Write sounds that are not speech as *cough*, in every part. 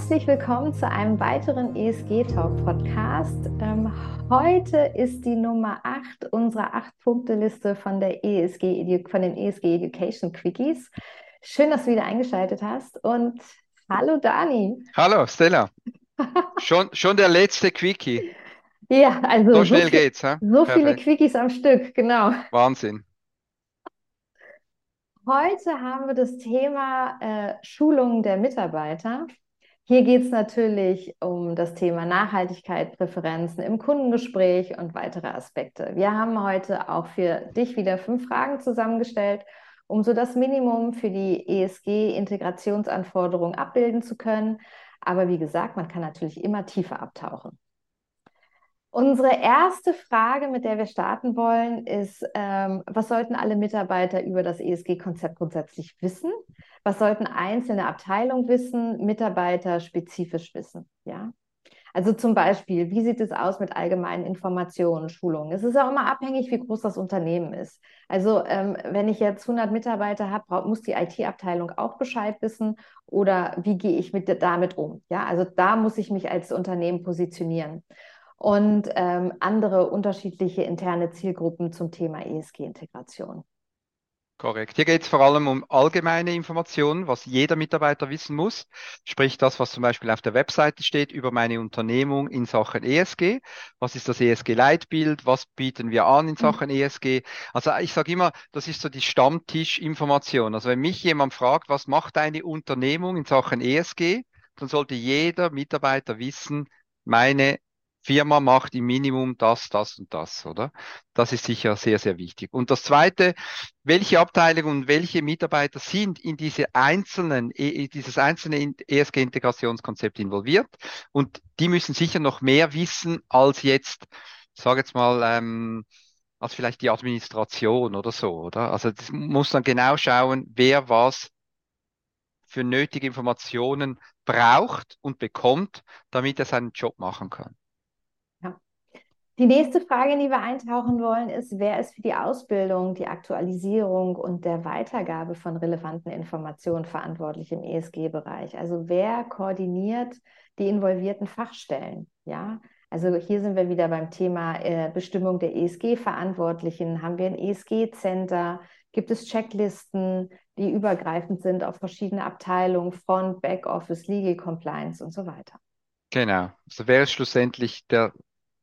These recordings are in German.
Herzlich willkommen zu einem weiteren ESG Talk Podcast. Ähm, heute ist die Nummer 8 unserer 8-Punkte-Liste von, ESG, von den ESG Education Quickies. Schön, dass du wieder eingeschaltet hast und hallo Dani. Hallo Stella. *laughs* schon, schon der letzte Quickie. Ja, also so schnell so viel, geht's. He? So Perfekt. viele Quickies am Stück, genau. Wahnsinn. Heute haben wir das Thema äh, Schulung der Mitarbeiter. Hier geht es natürlich um das Thema Nachhaltigkeit, Präferenzen im Kundengespräch und weitere Aspekte. Wir haben heute auch für dich wieder fünf Fragen zusammengestellt, um so das Minimum für die ESG-Integrationsanforderungen abbilden zu können. Aber wie gesagt, man kann natürlich immer tiefer abtauchen. Unsere erste Frage, mit der wir starten wollen, ist, ähm, was sollten alle Mitarbeiter über das ESG-Konzept grundsätzlich wissen? Was sollten einzelne Abteilungen wissen, Mitarbeiter spezifisch wissen? Ja. Also zum Beispiel, wie sieht es aus mit allgemeinen Informationen, Schulungen? Es ist auch immer abhängig, wie groß das Unternehmen ist. Also ähm, wenn ich jetzt 100 Mitarbeiter habe, muss die IT-Abteilung auch Bescheid wissen oder wie gehe ich mit, damit um? Ja, also da muss ich mich als Unternehmen positionieren und ähm, andere unterschiedliche interne Zielgruppen zum Thema ESG-Integration. Korrekt. Hier geht es vor allem um allgemeine Informationen, was jeder Mitarbeiter wissen muss. Sprich das, was zum Beispiel auf der Webseite steht über meine Unternehmung in Sachen ESG. Was ist das ESG-Leitbild? Was bieten wir an in. Sachen mhm. ESG? Also ich sage immer, das ist so die Stammtischinformation. Also wenn mich jemand fragt, was macht eine Unternehmung in Sachen ESG, dann sollte jeder Mitarbeiter wissen, meine Firma macht im Minimum das, das und das, oder? Das ist sicher sehr, sehr wichtig. Und das Zweite, welche Abteilungen und welche Mitarbeiter sind in diese einzelnen, dieses einzelne ESG-Integrationskonzept involviert? Und die müssen sicher noch mehr wissen als jetzt, sage jetzt mal, ähm, als vielleicht die Administration oder so, oder? Also das muss dann genau schauen, wer was für nötige Informationen braucht und bekommt, damit er seinen Job machen kann. Die nächste Frage, in die wir eintauchen wollen, ist, wer ist für die Ausbildung, die Aktualisierung und der Weitergabe von relevanten Informationen verantwortlich im ESG-Bereich? Also wer koordiniert die involvierten Fachstellen? Ja, also hier sind wir wieder beim Thema äh, Bestimmung der ESG-Verantwortlichen. Haben wir ein ESG-Center? Gibt es Checklisten, die übergreifend sind auf verschiedene Abteilungen, Front, Backoffice, Legal Compliance und so weiter? Genau. Also wer ist schlussendlich der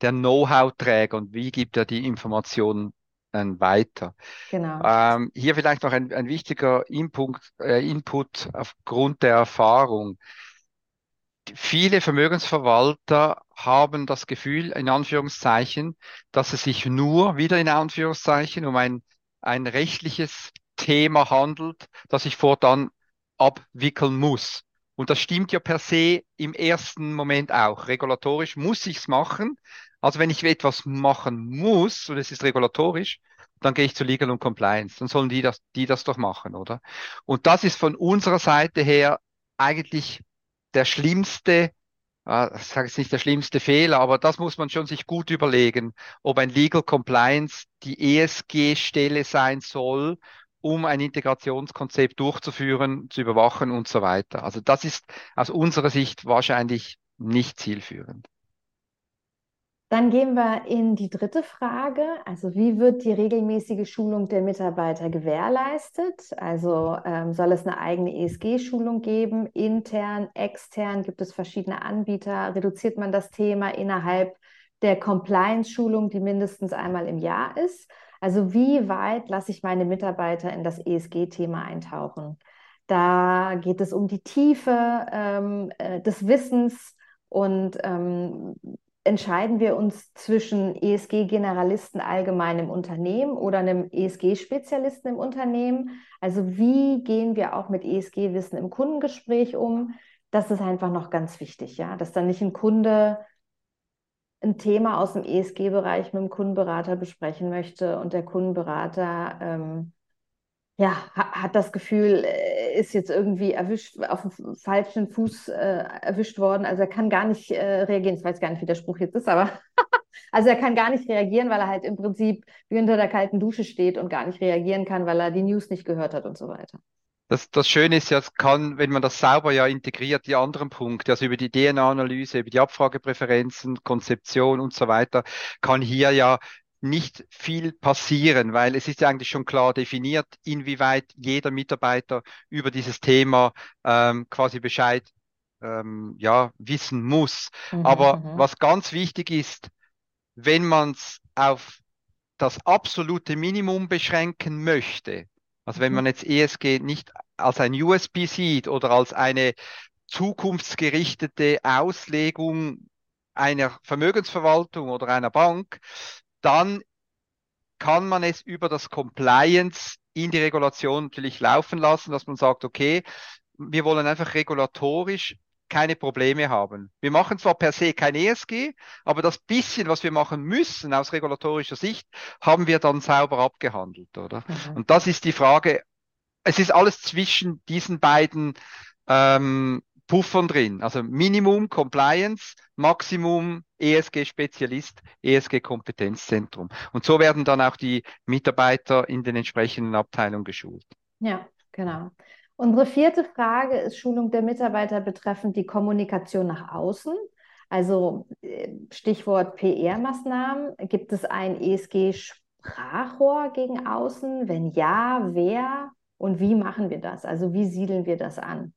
der Know-how-Träger und wie gibt er die Informationen dann weiter. Genau. Ähm, hier vielleicht noch ein, ein wichtiger Input, äh, Input aufgrund der Erfahrung. Viele Vermögensverwalter haben das Gefühl, in Anführungszeichen, dass es sich nur wieder in Anführungszeichen um ein, ein rechtliches Thema handelt, das ich fortan abwickeln muss. Und das stimmt ja per se im ersten Moment auch. Regulatorisch muss ich es machen. Also wenn ich etwas machen muss und es ist regulatorisch, dann gehe ich zu Legal und Compliance. Dann sollen die das, die das doch machen, oder? Und das ist von unserer Seite her eigentlich der schlimmste, äh, ich sage jetzt nicht der schlimmste Fehler, aber das muss man schon sich gut überlegen, ob ein Legal Compliance die ESG-Stelle sein soll um ein Integrationskonzept durchzuführen, zu überwachen und so weiter. Also das ist aus unserer Sicht wahrscheinlich nicht zielführend. Dann gehen wir in die dritte Frage. Also wie wird die regelmäßige Schulung der Mitarbeiter gewährleistet? Also ähm, soll es eine eigene ESG-Schulung geben, intern, extern? Gibt es verschiedene Anbieter? Reduziert man das Thema innerhalb der Compliance-Schulung, die mindestens einmal im Jahr ist? Also wie weit lasse ich meine Mitarbeiter in das ESG-Thema eintauchen? Da geht es um die Tiefe ähm, äh, des Wissens und ähm, entscheiden wir uns zwischen ESG-Generalisten allgemein im Unternehmen oder einem ESG-Spezialisten im Unternehmen? Also wie gehen wir auch mit ESG-Wissen im Kundengespräch um? Das ist einfach noch ganz wichtig, ja, dass dann nicht ein Kunde ein Thema aus dem ESG-Bereich mit dem Kundenberater besprechen möchte und der Kundenberater ähm, ja, hat das Gefühl, äh, ist jetzt irgendwie erwischt, auf dem falschen Fuß äh, erwischt worden. Also er kann gar nicht äh, reagieren. Ich weiß gar nicht, wie der Spruch jetzt ist, aber *laughs* also er kann gar nicht reagieren, weil er halt im Prinzip wie unter der kalten Dusche steht und gar nicht reagieren kann, weil er die News nicht gehört hat und so weiter. Das, das Schöne ist ja, es kann, wenn man das sauber ja integriert, die anderen Punkte, also über die DNA-Analyse, über die Abfragepräferenzen, Konzeption und so weiter, kann hier ja nicht viel passieren, weil es ist ja eigentlich schon klar definiert, inwieweit jeder Mitarbeiter über dieses Thema ähm, quasi Bescheid ähm, ja, wissen muss. Mhm, Aber mhm. was ganz wichtig ist, wenn man es auf das absolute Minimum beschränken möchte, also wenn mhm. man jetzt ESG nicht als ein USB sieht oder als eine zukunftsgerichtete Auslegung einer Vermögensverwaltung oder einer Bank, dann kann man es über das Compliance in die Regulation natürlich laufen lassen, dass man sagt, okay, wir wollen einfach regulatorisch keine Probleme haben. Wir machen zwar per se kein ESG, aber das bisschen, was wir machen müssen aus regulatorischer Sicht, haben wir dann sauber abgehandelt, oder? Mhm. Und das ist die Frage. Es ist alles zwischen diesen beiden ähm, Puffern drin. Also Minimum Compliance, Maximum ESG-Spezialist, ESG-Kompetenzzentrum. Und so werden dann auch die Mitarbeiter in den entsprechenden Abteilungen geschult. Ja, genau. Unsere vierte Frage ist Schulung der Mitarbeiter betreffend die Kommunikation nach außen. Also äh, Stichwort PR-Maßnahmen. Gibt es ein ESG-Sprachrohr gegen außen? Wenn ja, wer und wie machen wir das? Also wie siedeln wir das an?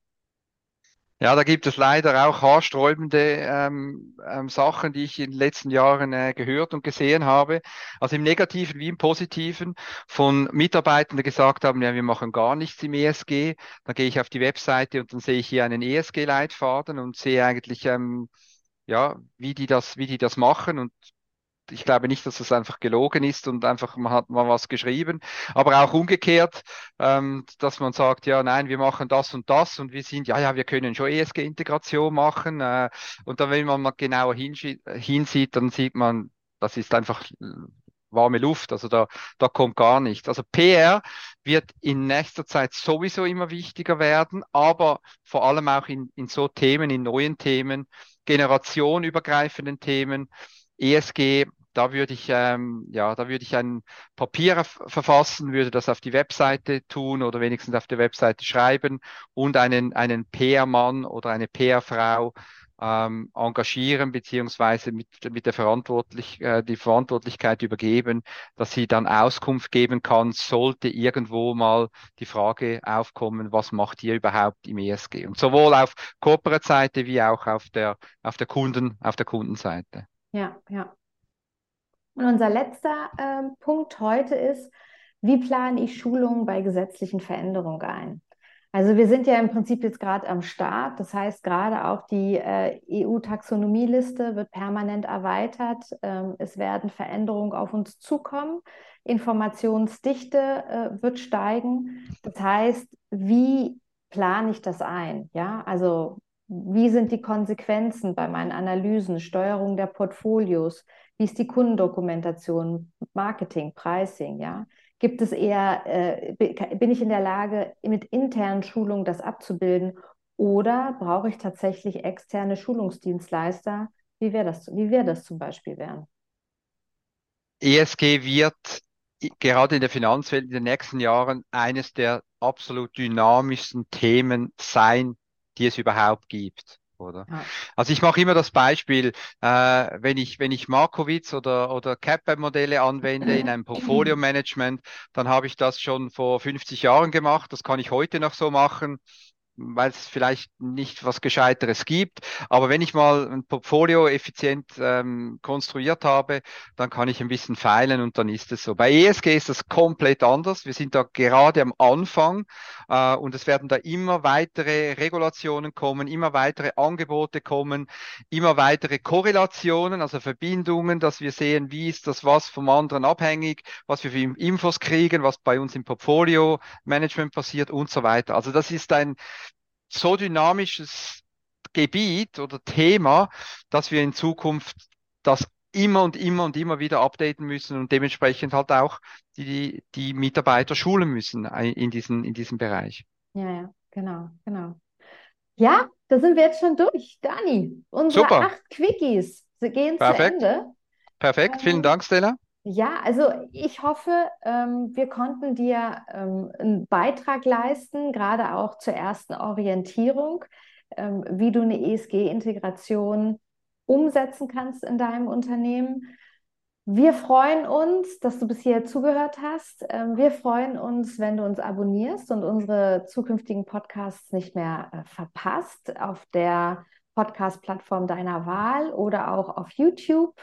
Ja, da gibt es leider auch haarsträubende ähm, ähm, Sachen, die ich in den letzten Jahren äh, gehört und gesehen habe. Also im Negativen wie im Positiven von Mitarbeitern, die gesagt haben, ja, wir machen gar nichts im ESG. Dann gehe ich auf die Webseite und dann sehe ich hier einen ESG-Leitfaden und sehe eigentlich, ähm, ja, wie die das, wie die das machen und ich glaube nicht, dass das einfach gelogen ist und einfach man hat mal was geschrieben, aber auch umgekehrt, ähm, dass man sagt, ja, nein, wir machen das und das und wir sind, ja, ja, wir können schon ESG-Integration machen äh, und dann, wenn man mal genauer hinsieht, dann sieht man, das ist einfach warme Luft, also da, da kommt gar nichts. Also PR wird in nächster Zeit sowieso immer wichtiger werden, aber vor allem auch in, in so Themen, in neuen Themen, generationübergreifenden Themen, ESG da würde ich, ähm, ja, da würde ich ein Papier verfassen, würde das auf die Webseite tun oder wenigstens auf der Webseite schreiben und einen, einen PR-Mann oder eine PR-Frau ähm, engagieren beziehungsweise mit, mit der Verantwortlich, äh, die Verantwortlichkeit übergeben, dass sie dann Auskunft geben kann, sollte irgendwo mal die Frage aufkommen, was macht ihr überhaupt im ESG? Und sowohl auf Corporate-Seite wie auch auf der, auf der Kunden, auf der Kundenseite. Ja, ja. Und unser letzter äh, Punkt heute ist, wie plane ich Schulungen bei gesetzlichen Veränderungen ein? Also wir sind ja im Prinzip jetzt gerade am Start. Das heißt, gerade auch die äh, EU-Taxonomieliste wird permanent erweitert. Ähm, es werden Veränderungen auf uns zukommen. Informationsdichte äh, wird steigen. Das heißt, wie plane ich das ein? Ja, also wie sind die Konsequenzen bei meinen Analysen, Steuerung der Portfolios? Wie ist die Kundendokumentation, Marketing, Pricing, ja? Gibt es eher, äh, bin ich in der Lage, mit internen Schulungen das abzubilden oder brauche ich tatsächlich externe Schulungsdienstleister, wie wäre das, wie das zum Beispiel wären? ESG wird gerade in der Finanzwelt in den nächsten Jahren eines der absolut dynamischsten Themen sein, die es überhaupt gibt. Oder? Ja. Also ich mache immer das Beispiel, äh, wenn ich wenn ich Markowitz oder oder CAPM-Modelle anwende in einem Portfolio-Management, dann habe ich das schon vor 50 Jahren gemacht. Das kann ich heute noch so machen weil es vielleicht nicht was Gescheiteres gibt. Aber wenn ich mal ein Portfolio effizient ähm, konstruiert habe, dann kann ich ein bisschen feilen und dann ist es so. Bei ESG ist das komplett anders. Wir sind da gerade am Anfang äh, und es werden da immer weitere Regulationen kommen, immer weitere Angebote kommen, immer weitere Korrelationen, also Verbindungen, dass wir sehen, wie ist das was vom anderen abhängig, was wir für Infos kriegen, was bei uns im Portfolio Management passiert und so weiter. Also das ist ein so dynamisches Gebiet oder Thema, dass wir in Zukunft das immer und immer und immer wieder updaten müssen und dementsprechend halt auch die, die Mitarbeiter schulen müssen in diesem, in diesem Bereich. Ja, ja, genau, genau. Ja, da sind wir jetzt schon durch. Dani, unsere Super. acht Quickies sie gehen Perfekt. zu Ende. Perfekt, vielen ähm, Dank, Stella. Ja, also ich hoffe, ähm, wir konnten dir ähm, einen Beitrag leisten, gerade auch zur ersten Orientierung, ähm, wie du eine ESG-Integration umsetzen kannst in deinem Unternehmen. Wir freuen uns, dass du bis hier zugehört hast. Ähm, wir freuen uns, wenn du uns abonnierst und unsere zukünftigen Podcasts nicht mehr äh, verpasst auf der Podcast-Plattform deiner Wahl oder auch auf YouTube.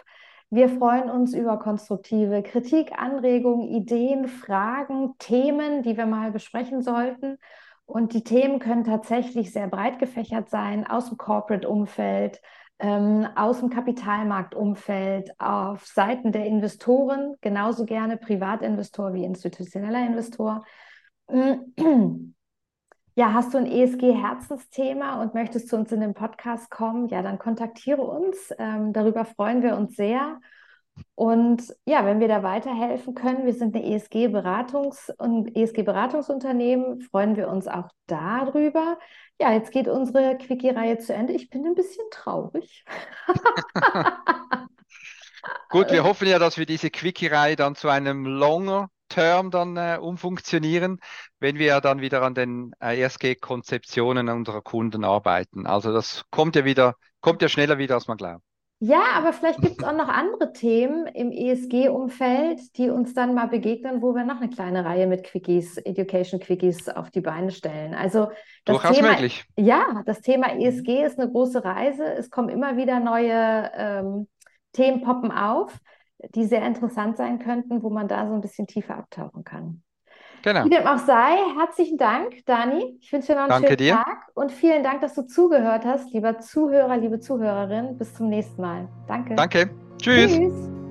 Wir freuen uns über konstruktive Kritik, Anregungen, Ideen, Fragen, Themen, die wir mal besprechen sollten. Und die Themen können tatsächlich sehr breit gefächert sein, aus dem Corporate-Umfeld, ähm, aus dem Kapitalmarktumfeld, auf Seiten der Investoren, genauso gerne Privatinvestor wie institutioneller Investor. *clears throat* Ja, hast du ein ESG-Herzensthema und möchtest zu uns in den Podcast kommen? Ja, dann kontaktiere uns. Ähm, darüber freuen wir uns sehr. Und ja, wenn wir da weiterhelfen können, wir sind eine ESG-Beratungs- und ESG-Beratungsunternehmen, freuen wir uns auch darüber. Ja, jetzt geht unsere Quickie-Reihe zu Ende. Ich bin ein bisschen traurig. *laughs* Gut, wir hoffen ja, dass wir diese Quickie-Reihe dann zu einem longer Term dann äh, umfunktionieren, wenn wir dann wieder an den äh, ESG-Konzeptionen unserer Kunden arbeiten. Also das kommt ja wieder, kommt ja schneller wieder, als man glaubt. Ja, aber vielleicht gibt es auch noch andere Themen im ESG-Umfeld, die uns dann mal begegnen, wo wir noch eine kleine Reihe mit Quickies, Education Quickies auf die Beine stellen. Also das Durchaus Thema, möglich. Ja, das Thema ESG ist eine große Reise. Es kommen immer wieder neue ähm, Themen poppen auf, die sehr interessant sein könnten, wo man da so ein bisschen tiefer abtauchen kann. Genau. Wie dem auch sei, herzlichen Dank, Dani. Ich wünsche dir noch einen Danke schönen dir. Tag und vielen Dank, dass du zugehört hast, lieber Zuhörer, liebe Zuhörerin. Bis zum nächsten Mal. Danke. Danke. Tschüss. Tschüss.